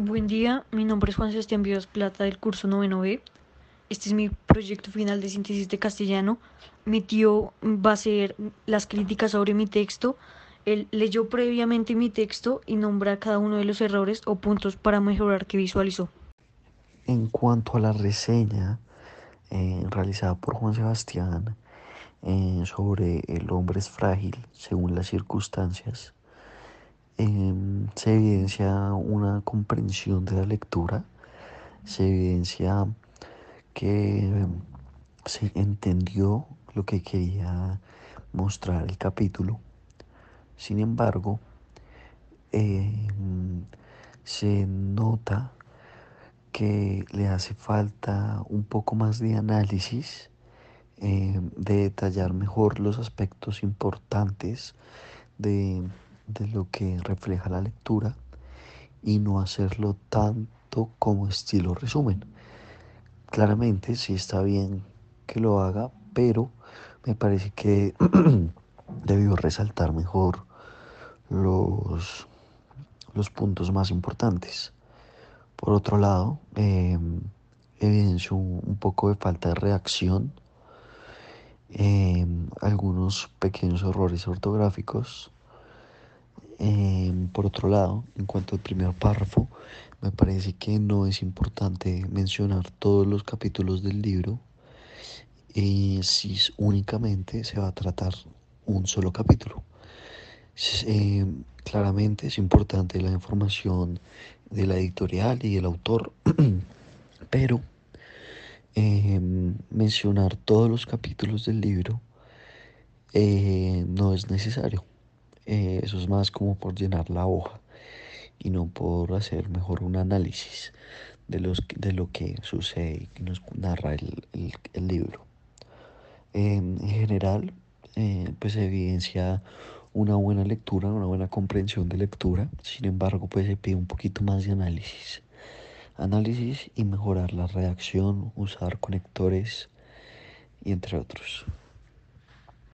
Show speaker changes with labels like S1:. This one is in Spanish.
S1: Buen día, mi nombre es Juan Sebastián Vivas Plata del curso noveno B. Este es mi proyecto final de síntesis de castellano. Mi tío va a hacer las críticas sobre mi texto. Él leyó previamente mi texto y nombra cada uno de los errores o puntos para mejorar que visualizó.
S2: En cuanto a la reseña eh, realizada por Juan Sebastián eh, sobre el hombre es frágil según las circunstancias, Em, se evidencia una comprensión de la lectura, se evidencia que se entendió lo que quería mostrar el capítulo. Sin embargo, em, se nota que le hace falta un poco más de análisis, em, de detallar mejor los aspectos importantes de de lo que refleja la lectura y no hacerlo tanto como estilo resumen. Claramente sí está bien que lo haga, pero me parece que debió resaltar mejor los, los puntos más importantes. Por otro lado, eh, un poco de falta de reacción, em, algunos pequeños errores ortográficos Em, por otro lado, en cuanto al primer párrafo, me parece que no es importante mencionar todos los capítulos del libro si únicamente se va a tratar un solo capítulo. Em, claramente es importante la información de la editorial y el autor, pero em, mencionar todos los capítulos del libro eh, no es necesario. Eh, eso es más como por llenar la hoja y no por hacer mejor un análisis de, los, de lo que sucede y nos narra el, libro. en general, eh, pues evidencia una buena lectura, una buena comprensión de lectura, sin embargo, pues se pide un poquito más de análisis. Análisis y mejorar la redacción, usar conectores y entre otros.